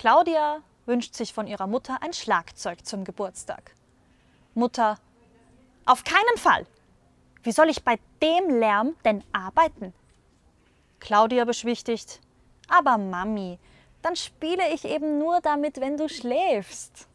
Claudia wünscht sich von ihrer Mutter ein Schlagzeug zum Geburtstag. Mutter, auf keinen Fall. Wie soll ich bei dem Lärm denn arbeiten? Claudia beschwichtigt, aber Mami, dann spiele ich eben nur damit, wenn du schläfst.